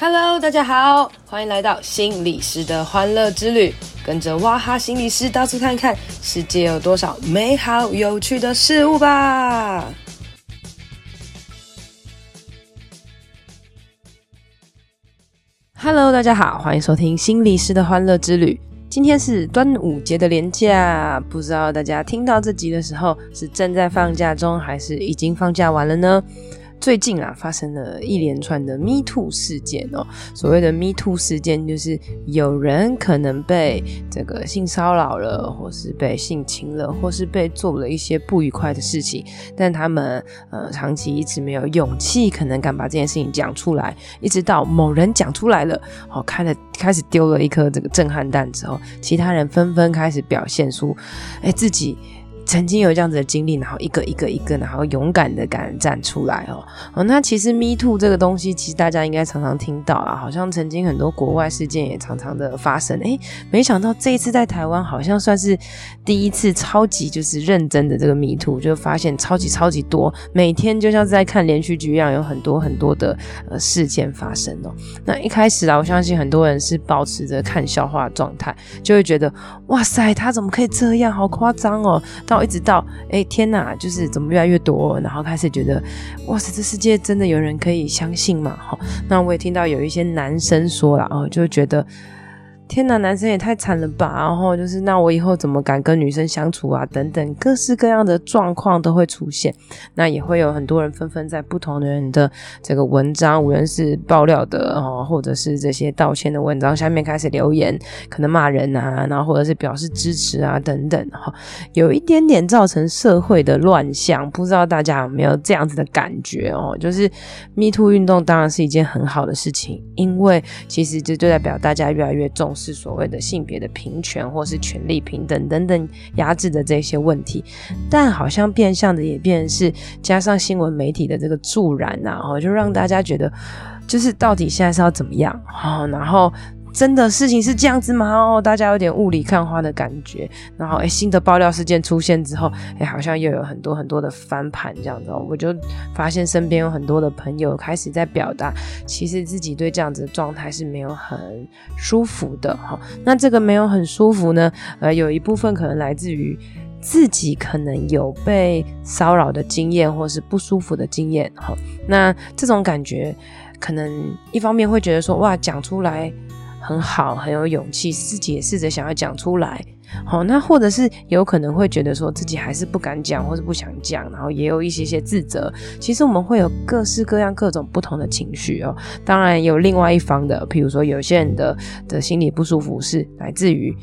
Hello，大家好，欢迎来到心理师的欢乐之旅，跟着哇哈心理师到处看看，世界有多少美好有趣的事物吧。Hello，大家好，欢迎收听心理师的欢乐之旅。今天是端午节的连假，不知道大家听到这集的时候是正在放假中，还是已经放假完了呢？最近啊，发生了一连串的 Me Too 事件哦。所谓的 Me Too 事件，就是有人可能被这个性骚扰了，或是被性侵了，或是被做了一些不愉快的事情，但他们呃长期一直没有勇气，可能敢把这件事情讲出来，一直到某人讲出来了，哦，开了开始丢了一颗这个震撼弹之后，其他人纷纷开始表现出，哎，自己。曾经有这样子的经历，然后一个一个一个，然后勇敢的敢站出来哦。哦，那其实 Me Too 这个东西，其实大家应该常常听到啊，好像曾经很多国外事件也常常的发生。诶，没想到这一次在台湾，好像算是第一次超级就是认真的这个 Me Too，就发现超级超级多，每天就像是在看连续剧一样，有很多很多的呃事件发生哦。那一开始啊，我相信很多人是抱持着看笑话的状态，就会觉得哇塞，他怎么可以这样，好夸张哦。到一直到哎天哪，就是怎么越来越多，然后开始觉得哇塞，这世界真的有人可以相信吗？哈，那我也听到有一些男生说了哦，就觉得。天哪，男生也太惨了吧！然后就是，那我以后怎么敢跟女生相处啊？等等，各式各样的状况都会出现。那也会有很多人纷纷在不同的人的这个文章，无论是爆料的哦，或者是这些道歉的文章下面开始留言，可能骂人啊，然后或者是表示支持啊，等等哈，有一点点造成社会的乱象。不知道大家有没有这样子的感觉哦？就是 Me Too 运动当然是一件很好的事情，因为其实这就代表大家越来越重是所谓的性别的平权，或是权利平等等等压制的这些问题，但好像变相的也变是加上新闻媒体的这个助燃啊，哦，就让大家觉得，就是到底现在是要怎么样，哦，然后。真的事情是这样子吗？哦，大家有点雾里看花的感觉。然后，哎，新的爆料事件出现之后，哎，好像又有很多很多的翻盘这样子。我就发现身边有很多的朋友开始在表达，其实自己对这样子的状态是没有很舒服的哈。那这个没有很舒服呢，呃，有一部分可能来自于自己可能有被骚扰的经验，或是不舒服的经验哈。那这种感觉，可能一方面会觉得说，哇，讲出来。很好，很有勇气，自己也试着想要讲出来。好，那或者是有可能会觉得说自己还是不敢讲，或是不想讲，然后也有一些些自责。其实我们会有各式各样、各种不同的情绪哦。当然有另外一方的，譬如说有些人的的心理不舒服是来自于。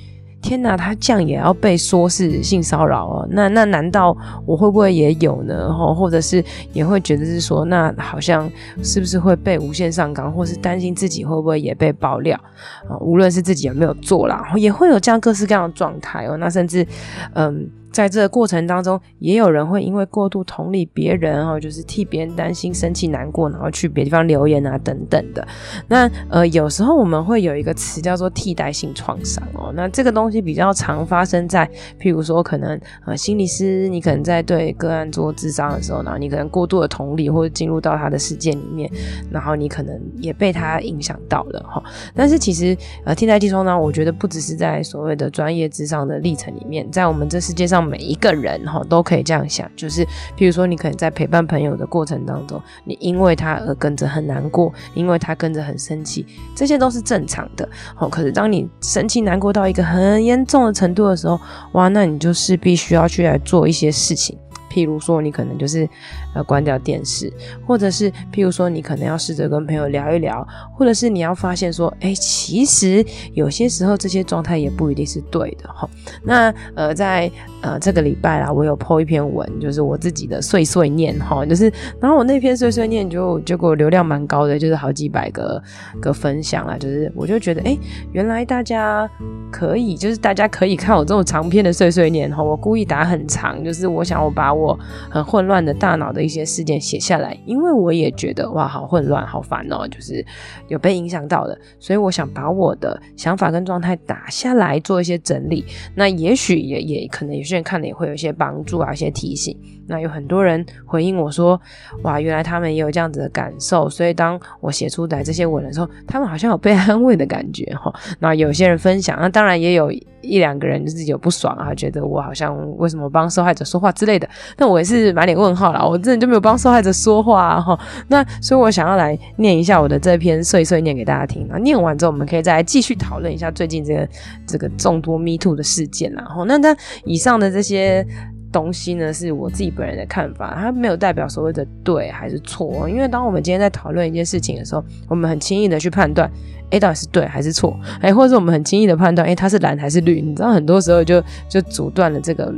天哪，他这样也要被说是性骚扰哦？那那难道我会不会也有呢？吼，或者是也会觉得是说，那好像是不是会被无限上纲，或是担心自己会不会也被爆料啊？无论是自己有没有做啦，也会有这样各式各样的状态哦。那甚至，嗯。在这个过程当中，也有人会因为过度同理别人哦，就是替别人担心、生气、难过，然后去别地方留言啊等等的。那呃，有时候我们会有一个词叫做替代性创伤哦。那这个东西比较常发生在，譬如说可能呃，心理师你可能在对个案做智商的时候，然后你可能过度的同理或者进入到他的世界里面，然后你可能也被他影响到了哈。但是其实呃，替代性创伤，我觉得不只是在所谓的专业智商的历程里面，在我们这世界上。每一个人哈都可以这样想，就是譬如说，你可能在陪伴朋友的过程当中，你因为他而跟着很难过，因为他跟着很生气，这些都是正常的。好，可是当你生气难过到一个很严重的程度的时候，哇，那你就是必须要去来做一些事情。譬如说，你可能就是要关掉电视，或者是譬如说，你可能要试着跟朋友聊一聊，或者是你要发现说，哎、其实有些时候这些状态也不一定是对的哈。那呃，在呃这个礼拜啦，我有 po 一篇文，就是我自己的碎碎念哈，就是然后我那篇碎碎念就结果流量蛮高的，就是好几百个个分享啦，就是我就觉得，哎、原来大家可以，就是大家可以看我这种长篇的碎碎念哈，我故意打很长，就是我想我把我。很混乱的大脑的一些事件写下来，因为我也觉得哇，好混乱，好烦哦，就是有被影响到的，所以我想把我的想法跟状态打下来，做一些整理。那也许也也可能有些人看了也会有一些帮助啊，一些提醒。那有很多人回应我说，哇，原来他们也有这样子的感受，所以当我写出来这些文的时候，他们好像有被安慰的感觉哈。那有些人分享，那当然也有一两个人就是有不爽啊，觉得我好像为什么帮受害者说话之类的。那我也是满脸问号啦，我真的就没有帮受害者说话哈。那所以我想要来念一下我的这篇碎碎念给大家听。那念完之后，我们可以再来继续讨论一下最近这个这个众多 Me Too 的事件啦。哈，那那以上的这些。东西呢，是我自己本人的看法，它没有代表所谓的对还是错。因为当我们今天在讨论一件事情的时候，我们很轻易的去判断，诶，到底是对还是错？诶，或者我们很轻易的判断，诶，它是蓝还是绿？你知道，很多时候就就阻断了这个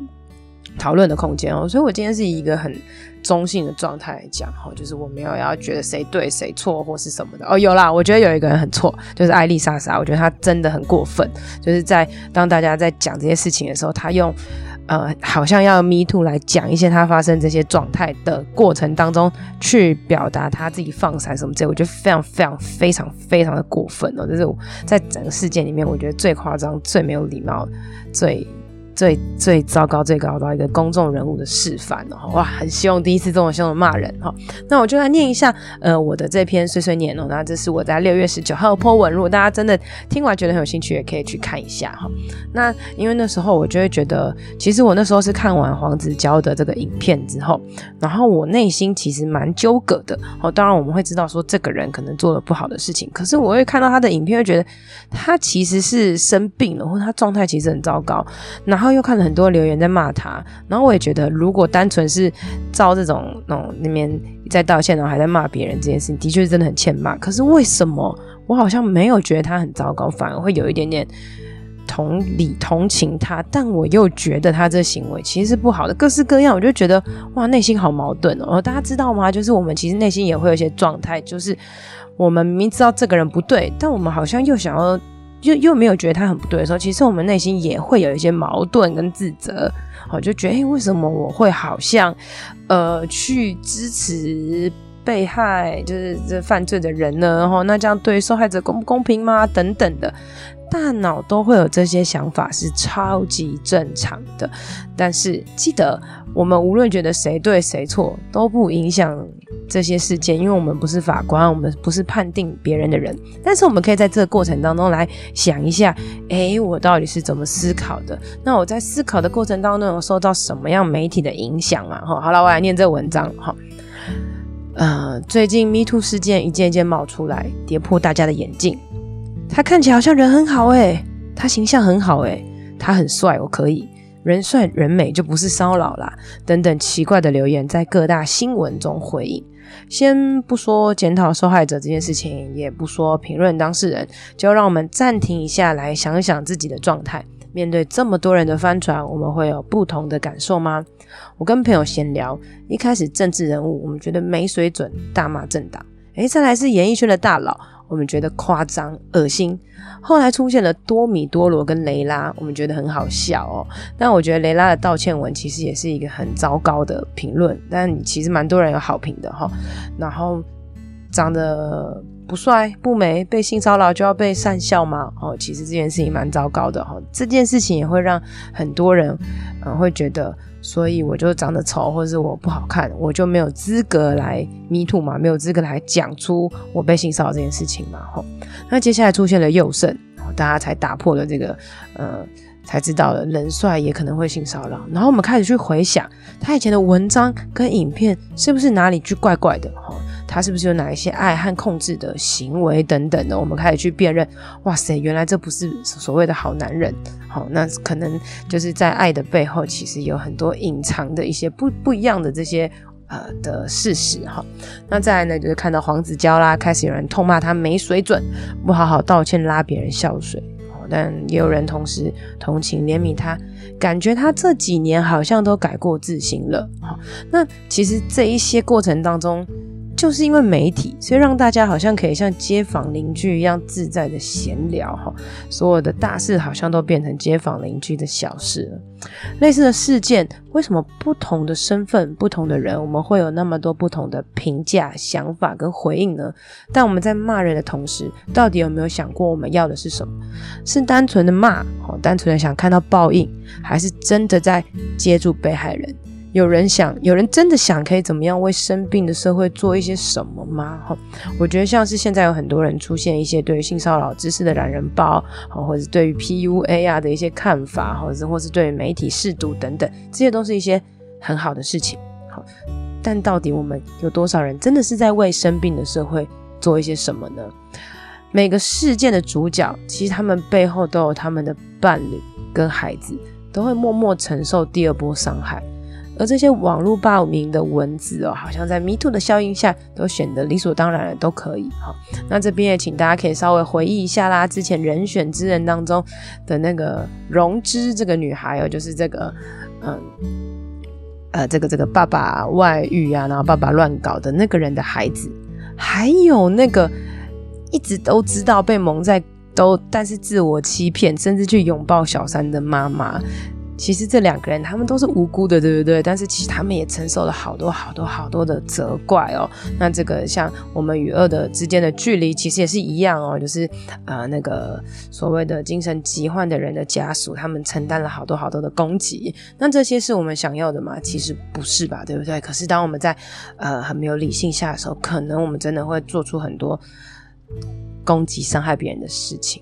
讨论的空间哦。所以我今天是以一个很中性的状态来讲，哈，就是我没有要觉得谁对谁错或是什么的。哦，有啦，我觉得有一个人很错，就是艾莉莎莎，我觉得她真的很过分，就是在当大家在讲这些事情的时候，她用。呃，好像要 Me Too 来讲一些他发生这些状态的过程当中，去表达他自己放闪什么之类，我觉得非常非常非常非常的过分哦，这是我在整个事件里面我觉得最夸张、最没有礼貌、最。最最糟糕、最高到一个公众人物的示范哦，哇！很希望第一次这么凶的骂人哈。那我就来念一下呃我的这篇碎碎念哦。那这是我在六月十九号 po 文，如果大家真的听完觉得很有兴趣，也可以去看一下哈。那因为那时候我就会觉得，其实我那时候是看完黄子佼的这个影片之后，然后我内心其实蛮纠葛的哦。当然我们会知道说这个人可能做了不好的事情，可是我会看到他的影片，会觉得他其实是生病了，或者他状态其实很糟糕，然后。然后又看了很多留言在骂他，然后我也觉得，如果单纯是照这种那种那边在道歉，然后还在骂别人这件事情，的确是真的很欠骂。可是为什么我好像没有觉得他很糟糕，反而会有一点点同理同情他？但我又觉得他这行为其实是不好的，各式各样，我就觉得哇，内心好矛盾哦。大家知道吗？就是我们其实内心也会有一些状态，就是我们明知道这个人不对，但我们好像又想要。又又没有觉得他很不对的时候，其实我们内心也会有一些矛盾跟自责，好，就觉得，哎，为什么我会好像，呃，去支持被害，就是这犯罪的人呢？然后那这样对受害者公不公平吗？等等的。大脑都会有这些想法，是超级正常的。但是记得，我们无论觉得谁对谁错，都不影响这些事件，因为我们不是法官，我们不是判定别人的人。但是我们可以在这个过程当中来想一下，诶，我到底是怎么思考的？那我在思考的过程当中有受到什么样媒体的影响啊？哈，好了，我来念这文章哈。呃，最近 Me Too 事件一件一件冒出来，跌破大家的眼镜。他看起来好像人很好诶，他形象很好诶，他很帅，我可以，人帅人美就不是骚扰啦。等等奇怪的留言在各大新闻中回应。先不说检讨受害者这件事情，也不说评论当事人，就让我们暂停一下，来想一想自己的状态。面对这么多人的翻船，我们会有不同的感受吗？我跟朋友闲聊，一开始政治人物，我们觉得没水准，大骂政党。诶，再来是演艺圈的大佬。我们觉得夸张、恶心。后来出现了多米多罗跟雷拉，我们觉得很好笑哦。但我觉得雷拉的道歉文其实也是一个很糟糕的评论，但其实蛮多人有好评的哈。然后长得不帅不美，被性骚扰就要被善笑吗？哦，其实这件事情蛮糟糕的哈。这件事情也会让很多人嗯会觉得。所以我就长得丑，或者是我不好看，我就没有资格来 Me Too 嘛，没有资格来讲出我被性骚扰这件事情嘛。吼，那接下来出现了右胜，大家才打破了这个，呃，才知道了人帅也可能会性骚扰。然后我们开始去回想他以前的文章跟影片，是不是哪里去怪怪的？吼，他是不是有哪一些爱和控制的行为等等的？我们开始去辨认，哇塞，原来这不是所谓的好男人。好那可能就是在爱的背后，其实有很多隐藏的一些不不一样的这些呃的事实哈。那再来呢，就是看到黄子佼啦，开始有人痛骂他没水准，不好好道歉，拉别人笑水。但也有人同时同情怜悯他，感觉他这几年好像都改过自新了。那其实这一些过程当中。就是因为媒体，所以让大家好像可以像街坊邻居一样自在的闲聊哈，所有的大事好像都变成街坊邻居的小事了。类似的事件，为什么不同的身份、不同的人，我们会有那么多不同的评价、想法跟回应呢？但我们在骂人的同时，到底有没有想过我们要的是什么？是单纯的骂，哦单纯的想看到报应，还是真的在接住被害人？有人想，有人真的想可以怎么样为生病的社会做一些什么吗？哈，我觉得像是现在有很多人出现一些对于性骚扰知识的懒人包，或者对于 PUA 啊的一些看法，或者或是对于媒体试读等等，这些都是一些很好的事情。好，但到底我们有多少人真的是在为生病的社会做一些什么呢？每个事件的主角，其实他们背后都有他们的伴侣跟孩子，都会默默承受第二波伤害。而这些网络报名的文字哦，好像在 Me Too 的效应下，都显得理所当然的都可以哈。那这边也请大家可以稍微回忆一下啦，之前人选之人当中的那个荣枝这个女孩哦，就是这个嗯呃这个这个爸爸外遇啊，然后爸爸乱搞的那个人的孩子，还有那个一直都知道被蒙在都，但是自我欺骗，甚至去拥抱小三的妈妈。其实这两个人他们都是无辜的，对不对？但是其实他们也承受了好多好多好多的责怪哦。那这个像我们与恶的之间的距离，其实也是一样哦。就是呃那个所谓的精神疾患的人的家属，他们承担了好多好多的攻击。那这些是我们想要的吗？其实不是吧，对不对？可是当我们在呃很没有理性下的时候，可能我们真的会做出很多攻击、伤害别人的事情。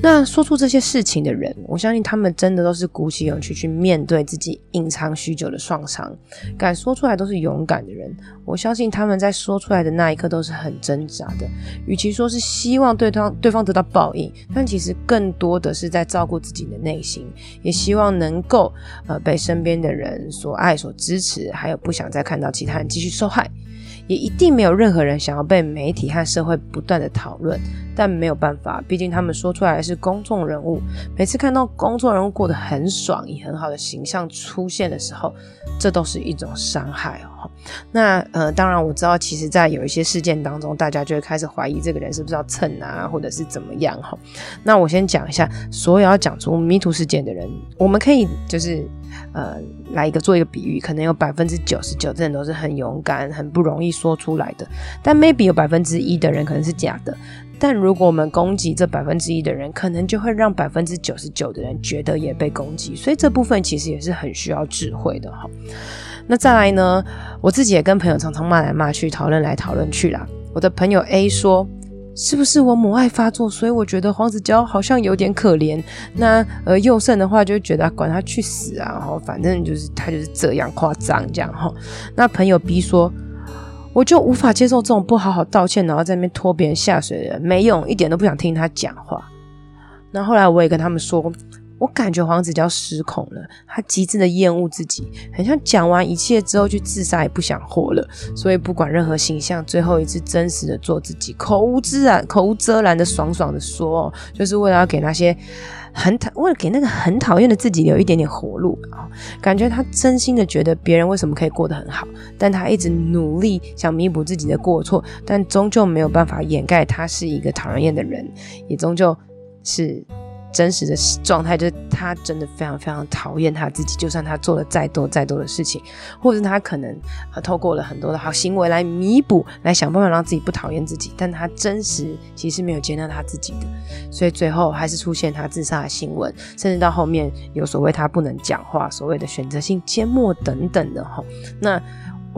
那说出这些事情的人，我相信他们真的都是鼓起勇气去面对自己隐藏许久的创伤，敢说出来都是勇敢的人。我相信他们在说出来的那一刻都是很挣扎的，与其说是希望对方对方得到报应，但其实更多的是在照顾自己的内心，也希望能够呃被身边的人所爱、所支持，还有不想再看到其他人继续受害。也一定没有任何人想要被媒体和社会不断的讨论，但没有办法，毕竟他们说出来是公众人物。每次看到公众人物过得很爽，以很好的形象出现的时候，这都是一种伤害哦。那呃，当然我知道，其实，在有一些事件当中，大家就会开始怀疑这个人是不是要蹭啊，或者是怎么样哈。那我先讲一下，所有要讲出迷途事件的人，我们可以就是。呃，来一个做一个比喻，可能有百分之九十九的人都是很勇敢、很不容易说出来的，但 maybe 有百分之一的人可能是假的。但如果我们攻击这百分之一的人，可能就会让百分之九十九的人觉得也被攻击，所以这部分其实也是很需要智慧的哈。那再来呢，我自己也跟朋友常常骂来骂去，讨论来讨论去啦。我的朋友 A 说。是不是我母爱发作，所以我觉得黄子佼好像有点可怜。那呃，佑胜的话就觉得管他去死啊，然后反正就是他就是这样夸张这样哈。那朋友 B 说，我就无法接受这种不好好道歉，然后在那边拖别人下水的人，没用，一点都不想听他讲话。那后来我也跟他们说。我感觉黄子佼失控了，他极致的厌恶自己，很像讲完一切之后去自杀也不想活了，所以不管任何形象，最后一次真实的做自己，口无遮拦、口无遮拦的爽爽的说，就是为了要给那些很讨，为了给那个很讨厌的自己留一点点活路啊！感觉他真心的觉得别人为什么可以过得很好，但他一直努力想弥补自己的过错，但终究没有办法掩盖他是一个讨人厌的人，也终究是。真实的状态就是，他真的非常非常讨厌他自己。就算他做了再多再多的事情，或者是他可能呃透过了很多的好行为来弥补，来想办法让自己不讨厌自己，但他真实其实没有接纳他自己的，所以最后还是出现他自杀的新闻，甚至到后面有所谓他不能讲话，所谓的选择性缄默等等的哈。那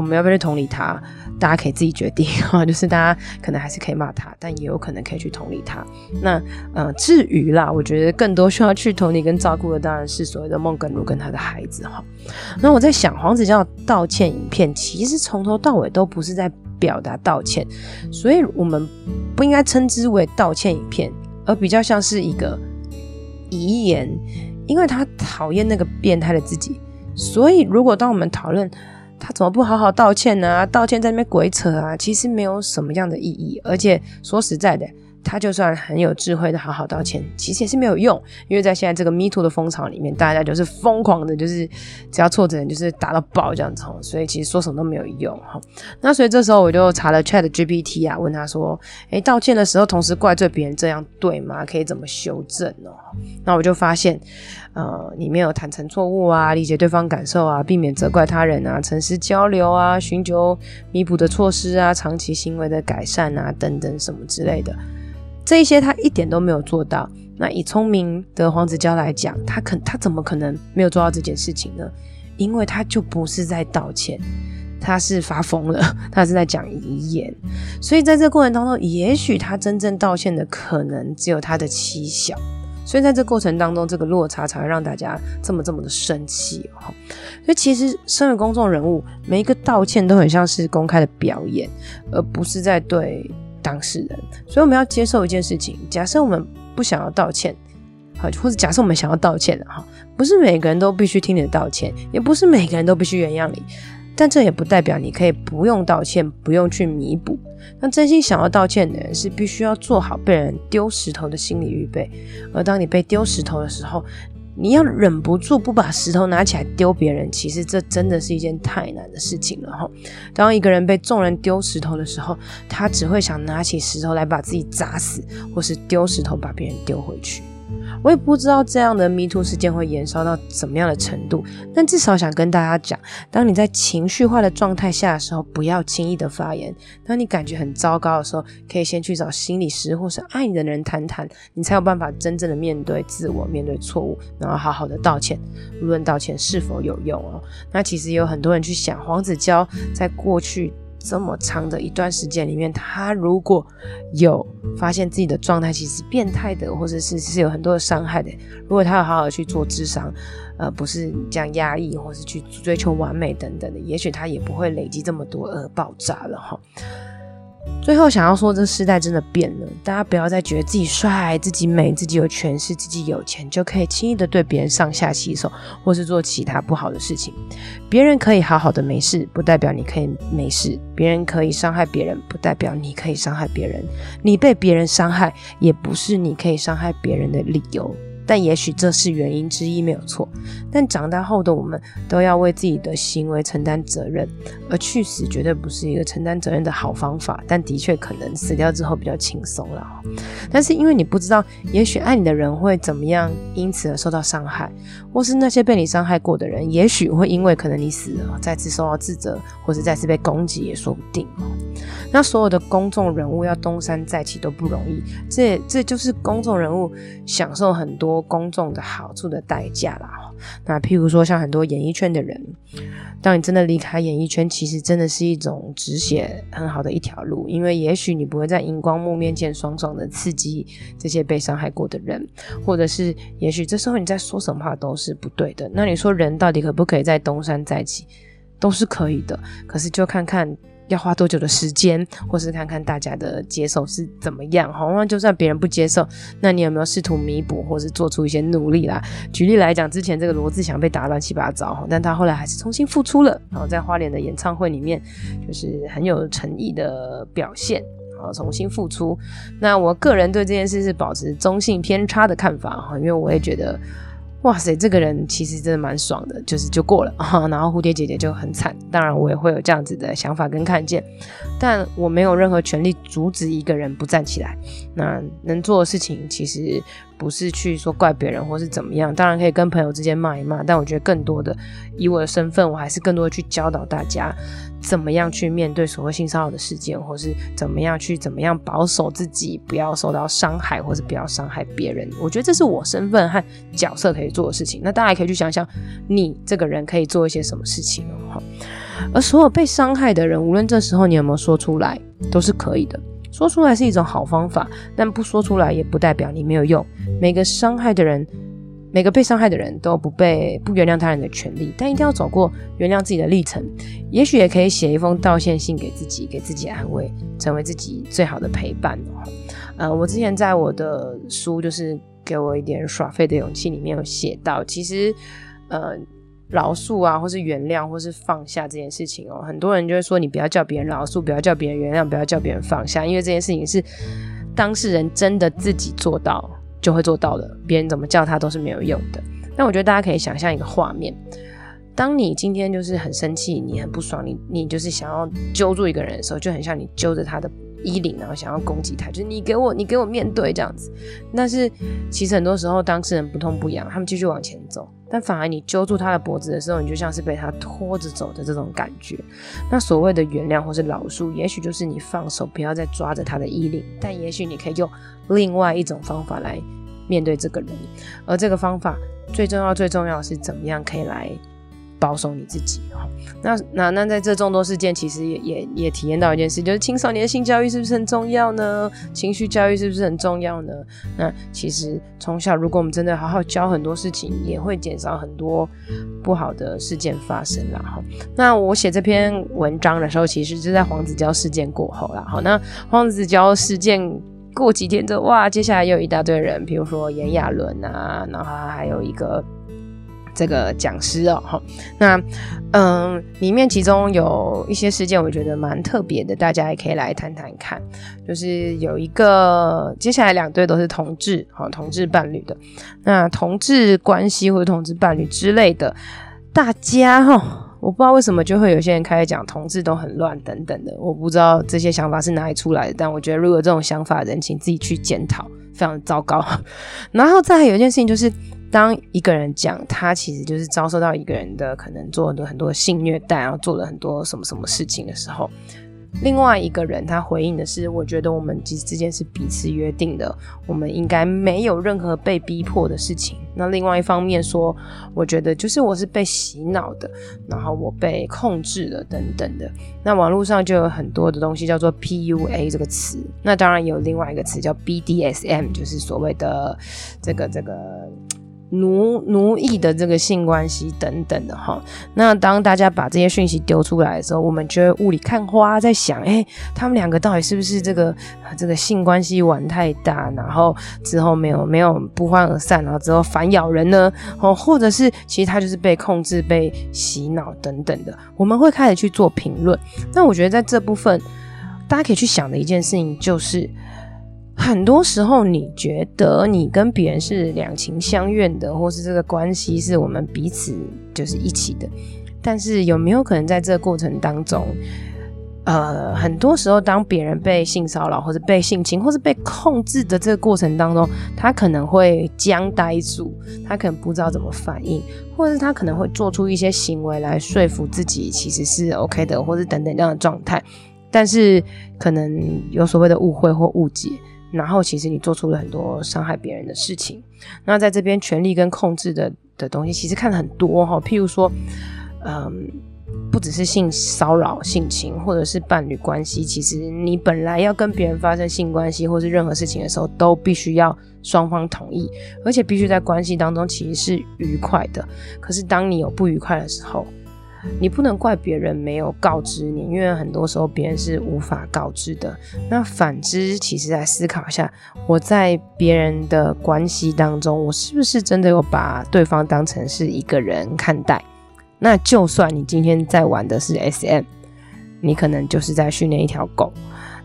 我们要不要去同理他？大家可以自己决定哈，就是大家可能还是可以骂他，但也有可能可以去同理他。那呃，至于啦，我觉得更多需要去同理跟照顾的，当然是所谓的孟耿如跟他的孩子哈。那我在想，黄子佼道歉影片其实从头到尾都不是在表达道歉，所以我们不应该称之为道歉影片，而比较像是一个遗言，因为他讨厌那个变态的自己，所以如果当我们讨论。他怎么不好好道歉呢？道歉在那边鬼扯啊！其实没有什么样的意义，而且说实在的，他就算很有智慧的好好道歉，其实也是没有用，因为在现在这个 Me Too 的风潮里面，大家就是疯狂的，就是只要错的人就是打到爆这样子，所以其实说什么都没有用哈。那所以这时候我就查了 Chat GPT 啊，问他说：“诶，道歉的时候同时怪罪别人，这样对吗？可以怎么修正哦？”那我就发现，呃，里面有坦诚错误啊，理解对方感受啊，避免责怪他人啊，诚实交流啊，寻求弥补的措施啊，长期行为的改善啊，等等什么之类的。这一些他一点都没有做到。那以聪明的黄子佼来讲，他可他怎么可能没有做到这件事情呢？因为他就不是在道歉，他是发疯了，他是在讲遗言。所以在这个过程当中，也许他真正道歉的可能只有他的妻小。所以在这过程当中，这个落差才会让大家这么这么的生气哦。所以其实身为公众人物，每一个道歉都很像是公开的表演，而不是在对。当事人，所以我们要接受一件事情：假设我们不想要道歉，好，或者假设我们想要道歉的哈，不是每个人都必须听你的道歉，也不是每个人都必须原谅你，但这也不代表你可以不用道歉，不用去弥补。那真心想要道歉的人，是必须要做好被人丢石头的心理预备，而当你被丢石头的时候，你要忍不住不把石头拿起来丢别人，其实这真的是一件太难的事情了哈。当一个人被众人丢石头的时候，他只会想拿起石头来把自己砸死，或是丢石头把别人丢回去。我也不知道这样的 Me Too 事件会延烧到怎么样的程度，但至少想跟大家讲，当你在情绪化的状态下的时候，不要轻易的发言。当你感觉很糟糕的时候，可以先去找心理师或是爱你的人谈谈，你才有办法真正的面对自我，面对错误，然后好好的道歉。无论道歉是否有用哦，那其实也有很多人去想，黄子佼在过去。这么长的一段时间里面，他如果有发现自己的状态其实是变态的，或者是是有很多的伤害的，如果他要好好去做智商，呃，不是这样压抑，或是去追求完美等等的，也许他也不会累积这么多而爆炸了哈。最后想要说，这世代真的变了，大家不要再觉得自己帅、自己美、自己有权势、自己有钱，就可以轻易的对别人上下其手，或是做其他不好的事情。别人可以好好的没事，不代表你可以没事；别人可以伤害别人，不代表你可以伤害别人。你被别人伤害，也不是你可以伤害别人的理由。但也许这是原因之一，没有错。但长大后的我们都要为自己的行为承担责任，而去死绝对不是一个承担责任的好方法。但的确可能死掉之后比较轻松了。但是因为你不知道，也许爱你的人会怎么样，因此而受到伤害，或是那些被你伤害过的人，也许会因为可能你死了，再次受到自责，或是再次被攻击，也说不定。那所有的公众人物要东山再起都不容易，这这就是公众人物享受很多公众的好处的代价啦。那譬如说，像很多演艺圈的人，当你真的离开演艺圈，其实真的是一种止血很好的一条路，因为也许你不会在荧光幕面前爽爽的刺激这些被伤害过的人，或者是也许这时候你在说什么话都是不对的。那你说人到底可不可以再东山再起？都是可以的，可是就看看。要花多久的时间，或是看看大家的接受是怎么样？好，那就算别人不接受，那你有没有试图弥补，或是做出一些努力啦？举例来讲，之前这个罗志祥被打乱七八糟，但他后来还是重新复出了，然后在花莲的演唱会里面，就是很有诚意的表现，然后重新复出。那我个人对这件事是保持中性偏差的看法哈，因为我也觉得。哇塞，这个人其实真的蛮爽的，就是就过了，然后蝴蝶姐姐就很惨。当然，我也会有这样子的想法跟看见，但我没有任何权利阻止一个人不站起来。那能做的事情，其实不是去说怪别人或是怎么样，当然可以跟朋友之间骂一骂，但我觉得更多的，以我的身份，我还是更多的去教导大家。怎么样去面对所谓性骚扰的事件，或是怎么样去怎么样保守自己，不要受到伤害，或是不要伤害别人？我觉得这是我身份和角色可以做的事情。那大家也可以去想想，你这个人可以做一些什么事情哦。而所有被伤害的人，无论这时候你有没有说出来，都是可以的。说出来是一种好方法，但不说出来也不代表你没有用。每个伤害的人。每个被伤害的人都不被不原谅他人的权利，但一定要走过原谅自己的历程。也许也可以写一封道歉信给自己，给自己安慰，成为自己最好的陪伴哦。呃，我之前在我的书就是给我一点耍废的勇气里面有写到，其实呃，饶恕啊，或是原谅，或是放下这件事情哦，很多人就会说你不要叫别人饶恕，不要叫别人原谅，不要叫别人放下，因为这件事情是。当事人真的自己做到，就会做到的，别人怎么叫他都是没有用的。那我觉得大家可以想象一个画面：当你今天就是很生气，你很不爽，你你就是想要揪住一个人的时候，就很像你揪着他的衣领，然后想要攻击他，就是你给我，你给我面对这样子。但是其实很多时候当事人不痛不痒，他们继续往前走，但反而你揪住他的脖子的时候，你就像是被他拖着走的这种感觉。那所谓的原谅或是饶恕，也许就是你放手，不要再抓着他的衣领，但也许你可以用另外一种方法来面对这个人。而这个方法最重要、最重要的是怎么样可以来保守你自己哈。那那那在这众多事件，其实也也也体验到一件事，就是青少年性教育是不是很重要呢？情绪教育是不是很重要呢？那其实从小，如果我们真的好好教很多事情，也会减少很多不好的事件发生啦。哈，那我写这篇文章的时候，其实就在黄子佼事件过后啦。好，那黄子佼事件过几天之后，哇，接下来又有一大堆人，比如说炎亚纶啊，然后还有一个。这个讲师哦，哈，那嗯，里面其中有一些事件，我觉得蛮特别的，大家也可以来谈谈看。就是有一个，接下来两对都是同志，哈，同志伴侣的，那同志关系或者同志伴侣之类的，大家哈，我不知道为什么就会有些人开始讲同志都很乱等等的，我不知道这些想法是哪里出来的，但我觉得如果这种想法的人，请自己去检讨，非常糟糕。然后再还有一件事情就是。当一个人讲他其实就是遭受到一个人的可能做很多很多性虐待，然后做了很多什么什么事情的时候，另外一个人他回应的是：我觉得我们其实之间是彼此约定的，我们应该没有任何被逼迫的事情。那另外一方面说，我觉得就是我是被洗脑的，然后我被控制了等等的。那网络上就有很多的东西叫做 PUA 这个词，那当然有另外一个词叫 BDSM，就是所谓的这个这个。奴奴役的这个性关系等等的哈，那当大家把这些讯息丢出来的时候，我们就会雾里看花，在想，哎、他们两个到底是不是这个这个性关系玩太大，然后之后没有没有不欢而散，然后之后反咬人呢？哦，或者是其实他就是被控制、被洗脑等等的，我们会开始去做评论。那我觉得在这部分，大家可以去想的一件事情就是。很多时候，你觉得你跟别人是两情相悦的，或是这个关系是我们彼此就是一起的，但是有没有可能在这个过程当中，呃，很多时候当别人被性骚扰，或者被性侵，或是被控制的这个过程当中，他可能会僵呆住，他可能不知道怎么反应，或者是他可能会做出一些行为来说服自己其实是 OK 的，或是等等这样的状态，但是可能有所谓的误会或误解。然后，其实你做出了很多伤害别人的事情。那在这边，权力跟控制的的东西，其实看了很多哈。譬如说，嗯，不只是性骚扰、性侵，或者是伴侣关系，其实你本来要跟别人发生性关系，或是任何事情的时候，都必须要双方同意，而且必须在关系当中其实是愉快的。可是，当你有不愉快的时候，你不能怪别人没有告知你，因为很多时候别人是无法告知的。那反之，其实来思考一下，我在别人的关系当中，我是不是真的有把对方当成是一个人看待？那就算你今天在玩的是 SM，你可能就是在训练一条狗。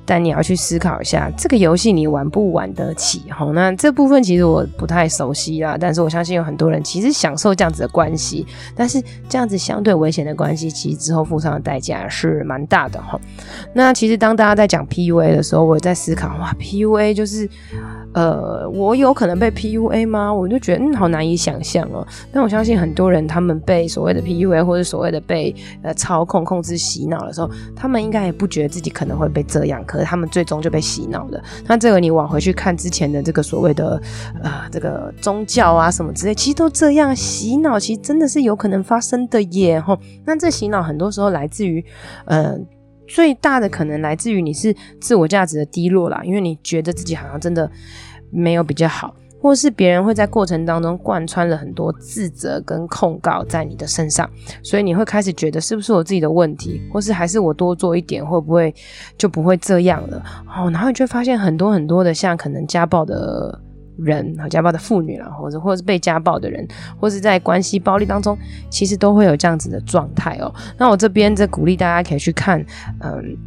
但你要去思考一下，这个游戏你玩不玩得起？哈，那这部分其实我不太熟悉啦，但是我相信有很多人其实享受这样子的关系，但是这样子相对危险的关系，其实之后付上的代价是蛮大的哈。那其实当大家在讲 PUA 的时候，我在思考，哇，PUA 就是。呃，我有可能被 PUA 吗？我就觉得嗯，好难以想象哦。但我相信很多人，他们被所谓的 PUA 或者所谓的被呃操控、控制、洗脑的时候，他们应该也不觉得自己可能会被这样，可是他们最终就被洗脑了。那这个你往回去看之前的这个所谓的呃这个宗教啊什么之类，其实都这样洗脑，其实真的是有可能发生的耶。吼，那这洗脑很多时候来自于呃。最大的可能来自于你是自我价值的低落啦，因为你觉得自己好像真的没有比较好，或是别人会在过程当中贯穿了很多自责跟控告在你的身上，所以你会开始觉得是不是我自己的问题，或是还是我多做一点会不会就不会这样了？哦，然后你就会发现很多很多的像可能家暴的。人和家暴的妇女啦，或者或者是被家暴的人，或是在关系暴力当中，其实都会有这样子的状态哦。那我这边在鼓励大家可以去看，嗯，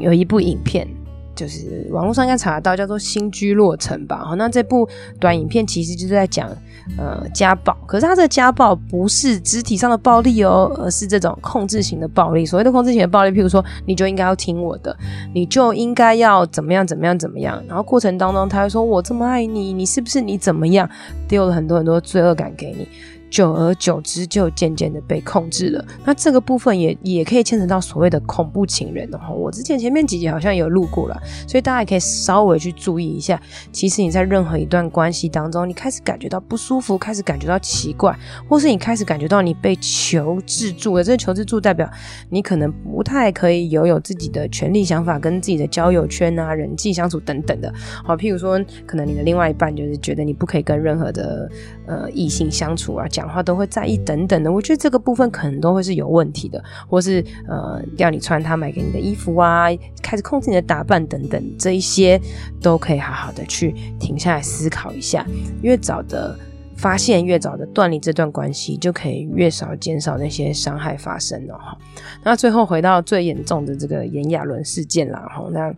有一部影片就是网络上应该查得到，叫做《新居落成》吧。好，那这部短影片其实就是在讲呃家暴，可是他这家暴不是肢体上的暴力哦，而是这种控制型的暴力。所谓的控制型的暴力，譬如说，你就应该要听我的，你就应该要怎么样怎么样怎么样。然后过程当中，他会说：“我这么爱你，你是不是你怎么样？”丢了很多很多罪恶感给你。久而久之，就渐渐的被控制了。那这个部分也也可以牵扯到所谓的恐怖情人哦。我之前前面几集好像有录过了，所以大家也可以稍微去注意一下。其实你在任何一段关系当中，你开始感觉到不舒服，开始感觉到奇怪，或是你开始感觉到你被囚制住了。这个囚制住代表你可能不太可以拥有自己的权利、想法跟自己的交友圈啊、人际相处等等的。好，譬如说，可能你的另外一半就是觉得你不可以跟任何的呃异性相处啊。讲话都会在意等等的，我觉得这个部分可能都会是有问题的，或是呃要你穿他买给你的衣服啊，开始控制你的打扮等等，这一些都可以好好的去停下来思考一下，因为早的发现，越早的断离这段关系，就可以越少减少那些伤害发生了哈。那最后回到最严重的这个炎亚纶事件啦哈，那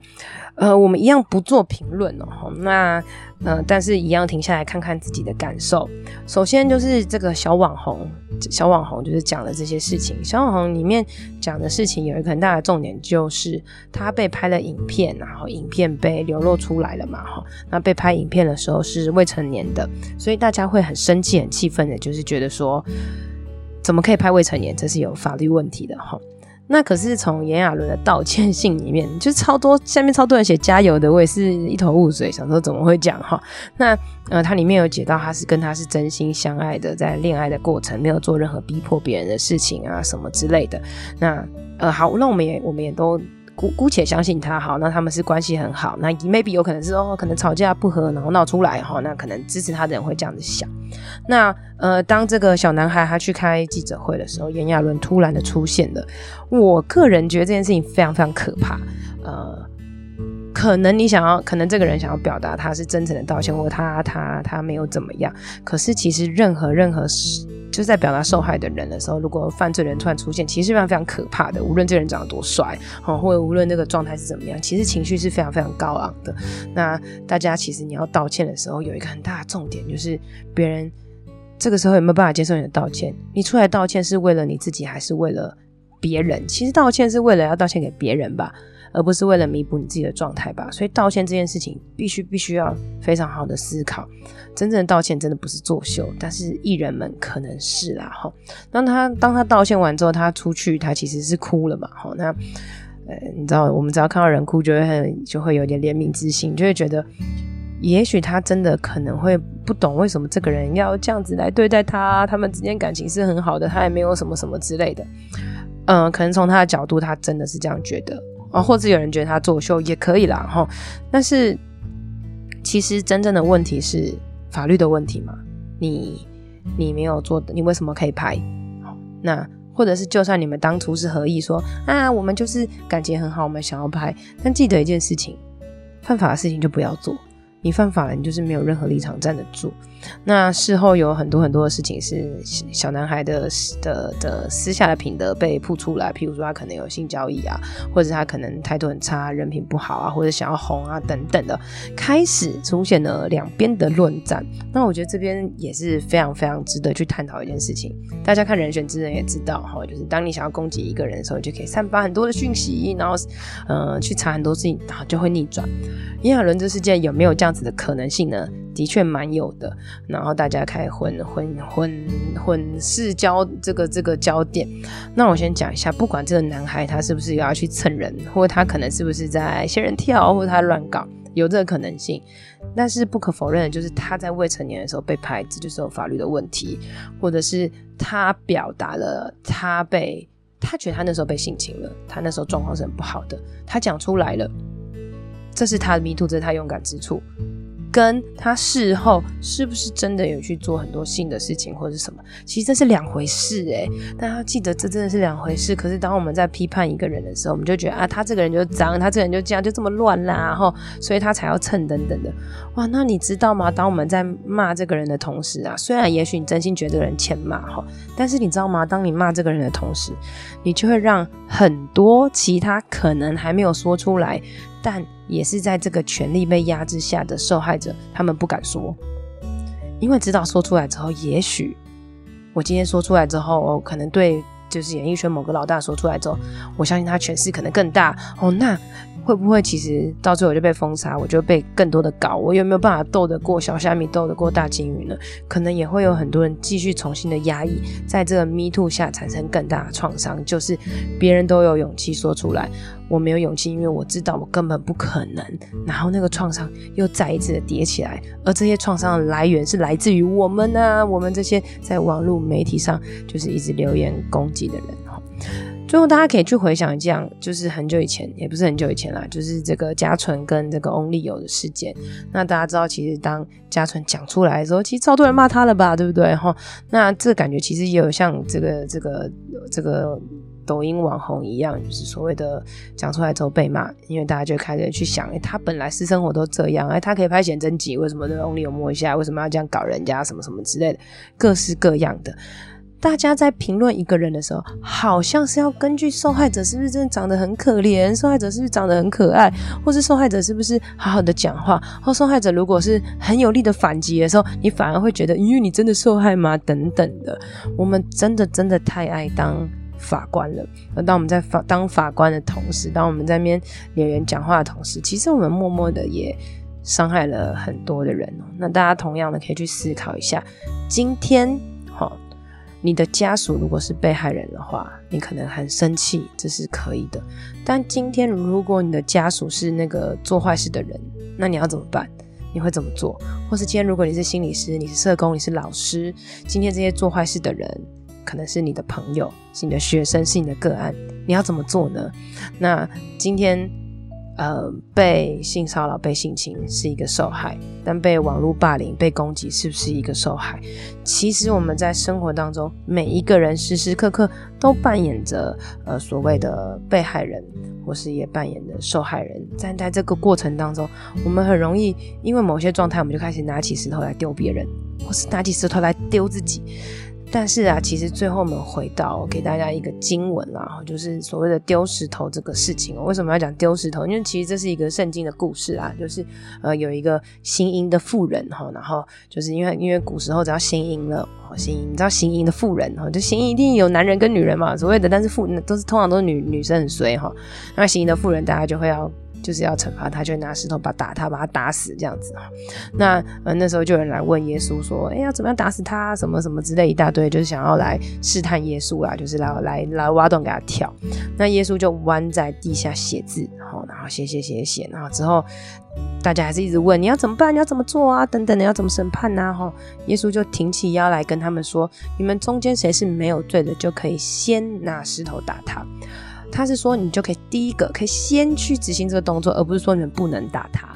呃我们一样不做评论哦，那。呃，但是一样停下来看看自己的感受。首先就是这个小网红，小网红就是讲的这些事情。小网红里面讲的事情有一个很大的重点，就是他被拍了影片，然后影片被流露出来了嘛，哈。那被拍影片的时候是未成年的，所以大家会很生气、很气愤的，就是觉得说，怎么可以拍未成年？这是有法律问题的，哈。那可是从炎亚纶的道歉信里面，就超多下面超多人写加油的，我也是一头雾水，想说怎么会讲哈？那呃，他里面有解到他是跟他是真心相爱的，在恋爱的过程没有做任何逼迫别人的事情啊什么之类的。那呃好，那我们也我们也都。姑姑且相信他好，那他们是关系很好，那 maybe 有可能是哦，可能吵架不和，然后闹出来哈，那可能支持他的人会这样子想。那呃，当这个小男孩他去开记者会的时候，炎亚纶突然的出现了，我个人觉得这件事情非常非常可怕，呃。可能你想要，可能这个人想要表达他是真诚的道歉，或他他他没有怎么样。可是其实任何任何事，就是在表达受害的人的时候，如果犯罪人突然出现，其实是非常非常可怕的。无论这人长得多帅，哦，或者无论那个状态是怎么样，其实情绪是非常非常高昂的。那大家其实你要道歉的时候，有一个很大的重点，就是别人这个时候有没有办法接受你的道歉？你出来道歉是为了你自己，还是为了别人？其实道歉是为了要道歉给别人吧。而不是为了弥补你自己的状态吧，所以道歉这件事情必须必须要非常好的思考。真正的道歉真的不是作秀，但是艺人们可能是啦哈。当他当他道歉完之后，他出去他其实是哭了嘛哈。那呃，你知道我们只要看到人哭，就会很就会有点怜悯之心，就会觉得也许他真的可能会不懂为什么这个人要这样子来对待他，他们之间感情是很好的，他也没有什么什么之类的。嗯、可能从他的角度，他真的是这样觉得。哦，或者有人觉得他作秀也可以啦，哈。但是其实真正的问题是法律的问题嘛？你你没有做的，你为什么可以拍？那或者是就算你们当初是合意说啊，我们就是感情很好，我们想要拍，但记得一件事情，犯法的事情就不要做。你犯法了，你就是没有任何立场站得住。那事后有很多很多的事情是小男孩的的的私下的品德被曝出来，譬如说他可能有性交易啊，或者他可能态度很差、人品不好啊，或者想要红啊等等的，开始出现了两边的论战。那我觉得这边也是非常非常值得去探讨一件事情。大家看人选之人也知道哈，就是当你想要攻击一个人的时候，你就可以散发很多的讯息，然后呃去查很多事情，然后就会逆转。炎亚纶这事件有没有这样子的可能性呢？的确蛮有的。然后大家开混混混混视焦这个这个焦点。那我先讲一下，不管这个男孩他是不是要去蹭人，或者他可能是不是在仙人跳，或者他乱搞，有这个可能性。但是不可否认的就是他在未成年的时候被拍，这就是有法律的问题，或者是他表达了他被他觉得他那时候被性侵了，他那时候状况是很不好的，他讲出来了。这是他的 me too，这是他勇敢之处，跟他事后是不是真的有去做很多性的事情或者是什么，其实这是两回事诶。但要记得这真的是两回事。可是当我们在批判一个人的时候，我们就觉得啊，他这个人就脏，他这个人就这样，就这么乱啦，然后所以他才要蹭等等的。哇，那你知道吗？当我们在骂这个人的同时啊，虽然也许你真心觉得这个人欠骂哈，但是你知道吗？当你骂这个人的同时，你就会让很多其他可能还没有说出来，但也是在这个权力被压制下的受害者，他们不敢说，因为知道说出来之后，也许我今天说出来之后，哦，可能对。就是演艺圈某个老大说出来之后，我相信他权势可能更大哦。那会不会其实到最后就被封杀，我就被更多的搞？我有没有办法斗得过小虾米，斗得过大鲸鱼呢？可能也会有很多人继续重新的压抑，在这个 Me Too 下产生更大的创伤。就是别人都有勇气说出来，我没有勇气，因为我知道我根本不可能。然后那个创伤又再一次的叠起来，而这些创伤的来源是来自于我们呢、我们这些在网络媒体上就是一直留言攻击的人哈。最后，大家可以去回想一下，就是很久以前，也不是很久以前啦，就是这个嘉纯跟这个翁立友的事件。那大家知道，其实当嘉纯讲出来的时候，其实超多人骂他了吧，对不对？哈，那这感觉其实也有像这个这个这个抖音网红一样，就是所谓的讲出来之后被骂，因为大家就开始去想，哎，他本来私生活都这样，哎，他可以拍写真集，为什么就 only 有摸一下？为什么要这样搞人家？什么什么之类的，各式各样的。大家在评论一个人的时候，好像是要根据受害者是不是真的长得很可怜，受害者是不是长得很可爱，或是受害者是不是好好的讲话，或受害者如果是很有力的反击的时候，你反而会觉得，因为你真的受害吗？等等的，我们真的真的太爱当法官了。而当我们在法当法官的同时，当我们在那边留言讲话的同时，其实我们默默的也伤害了很多的人。那大家同样的可以去思考一下，今天齁。你的家属如果是被害人的话，你可能很生气，这是可以的。但今天如果你的家属是那个做坏事的人，那你要怎么办？你会怎么做？或是今天如果你是心理师、你是社工、你是老师，今天这些做坏事的人可能是你的朋友、是你的学生、是你的个案，你要怎么做呢？那今天。呃，被性骚扰、被性侵是一个受害，但被网络霸凌、被攻击是不是一个受害？其实我们在生活当中，每一个人时时刻刻都扮演着呃所谓的被害人，或是也扮演着受害人。但在这个过程当中，我们很容易因为某些状态，我们就开始拿起石头来丢别人，或是拿起石头来丢自己。但是啊，其实最后我们回到给大家一个经文啦，就是所谓的丢石头这个事情。为什么要讲丢石头？因为其实这是一个圣经的故事啊，就是呃有一个行淫的妇人哈，然后就是因为因为古时候只要行淫了，行淫你知道行淫的妇人哈，就行淫一定有男人跟女人嘛，所谓的，但是妇都是通常都是女女生很衰哈，那行淫的妇人大家就会要。就是要惩罚他，就拿石头把打他，把他打死这样子。那呃那时候就有人来问耶稣说：“哎、要怎么样打死他？什么什么之类一大堆，就是想要来试探耶稣啊，就是来来来挖洞给他跳。”那耶稣就弯在地下写字，然后然后写写写写，然后之后大家还是一直问：“你要怎么办？你要怎么做啊？等等的，要怎么审判呢、啊？”哈，耶稣就挺起腰来跟他们说：“你们中间谁是没有罪的，就可以先拿石头打他。”他是说，你就可以第一个可以先去执行这个动作，而不是说你们不能打他。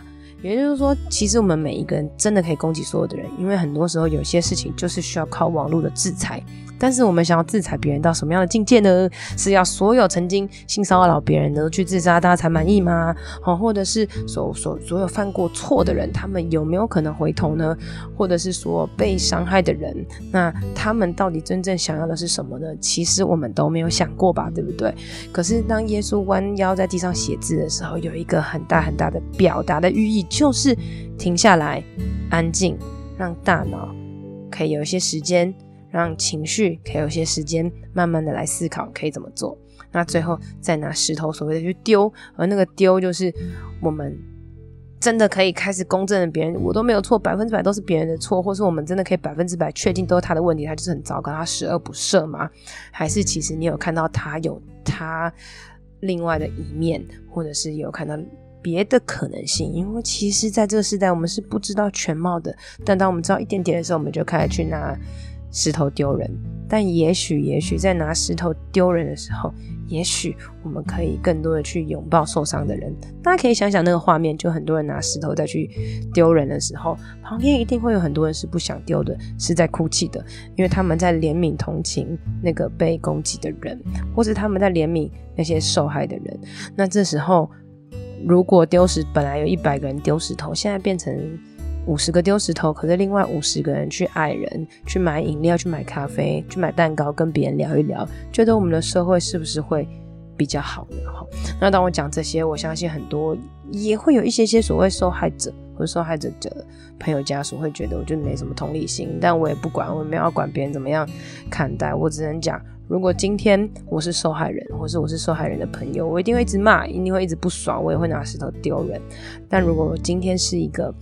也就是说，其实我们每一个人真的可以攻击所有的人，因为很多时候有些事情就是需要靠网络的制裁。但是我们想要制裁别人到什么样的境界呢？是要所有曾经性骚扰别人的去自杀，大家才满意吗？好，或者是所所所有犯过错的人，他们有没有可能回头呢？或者是说被伤害的人，那他们到底真正想要的是什么呢？其实我们都没有想过吧，对不对？可是当耶稣弯腰在地上写字的时候，有一个很大很大的表达的寓意，就是停下来，安静，让大脑可以有一些时间。让情绪可以有些时间，慢慢的来思考可以怎么做。那最后再拿石头所谓的去丢，而那个丢就是我们真的可以开始公正的别人，我都没有错，百分之百都是别人的错，或是我们真的可以百分之百确定都是他的问题，他就是很糟糕，他十恶不赦吗？还是其实你有看到他有他另外的一面，或者是有看到别的可能性？因为其实在这个时代，我们是不知道全貌的，但当我们知道一点点的时候，我们就开始去拿。石头丢人，但也许，也许在拿石头丢人的时候，也许我们可以更多的去拥抱受伤的人。大家可以想想那个画面，就很多人拿石头再去丢人的时候，旁边一定会有很多人是不想丢的，是在哭泣的，因为他们在怜悯同情那个被攻击的人，或者他们在怜悯那些受害的人。那这时候，如果丢石，本来有一百个人丢石头，现在变成。五十个丢石头，可是另外五十个人去爱人，去买饮料，去买咖啡，去买蛋糕，跟别人聊一聊，觉得我们的社会是不是会比较好呢？哈，那当我讲这些，我相信很多也会有一些些所谓受害者或者受害者的朋友家属会觉得我就没什么同理心，但我也不管，我也没有要管别人怎么样看待，我只能讲，如果今天我是受害人，或是我是受害人的朋友，我一定会一直骂，一定会一直不爽，我也会拿石头丢人。但如果我今天是一个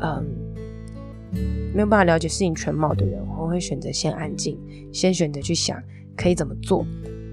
嗯没有办法了解事情全貌的人，我会选择先安静，先选择去想可以怎么做。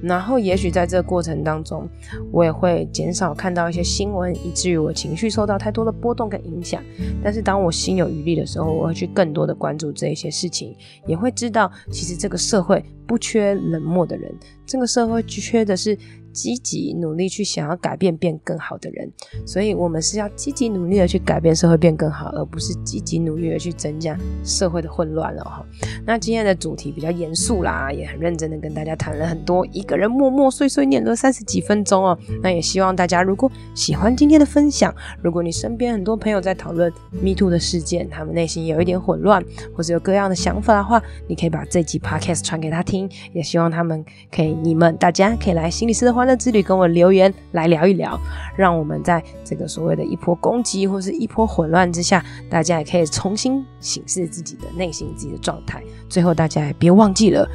然后，也许在这个过程当中，我也会减少看到一些新闻，以至于我情绪受到太多的波动跟影响。但是，当我心有余力的时候，我会去更多的关注这一些事情，也会知道，其实这个社会不缺冷漠的人，这个社会缺的是。积极努力去想要改变变更好的人，所以我们是要积极努力的去改变社会变更好，而不是积极努力的去增加社会的混乱了哈。那今天的主题比较严肃啦，也很认真的跟大家谈了很多，一个人默默碎碎念了三十几分钟哦。那也希望大家如果喜欢今天的分享，如果你身边很多朋友在讨论 Me Too 的事件，他们内心有一点混乱，或者有各样的想法的话，你可以把这集 Podcast 传给他听，也希望他们可以，你们大家可以来心理师的欢那之旅跟我留言来聊一聊，让我们在这个所谓的一波攻击或是一波混乱之下，大家也可以重新审视自己的内心、自己的状态。最后，大家也别忘记了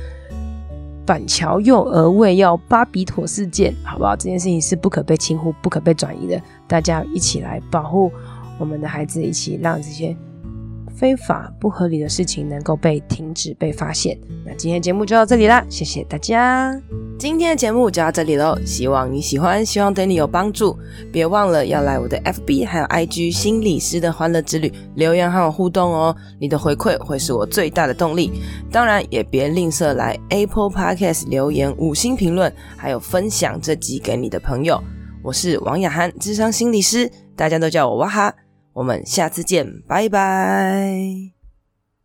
板桥幼儿喂药巴比妥事件，好不好？这件事情是不可被轻忽、不可被转移的。大家一起来保护我们的孩子，一起让这些。非法不合理的事情能够被停止、被发现。那今天节目就到这里啦，谢谢大家。今天的节目就到这里喽，希望你喜欢，希望对你有帮助。别忘了要来我的 FB 还有 IG 心理师的欢乐之旅留言和我互动哦，你的回馈会是我最大的动力。当然也别吝啬来 Apple Podcast 留言五星评论，还有分享这集给你的朋友。我是王雅涵，智商心理师，大家都叫我哇哈。我们下次见，拜拜。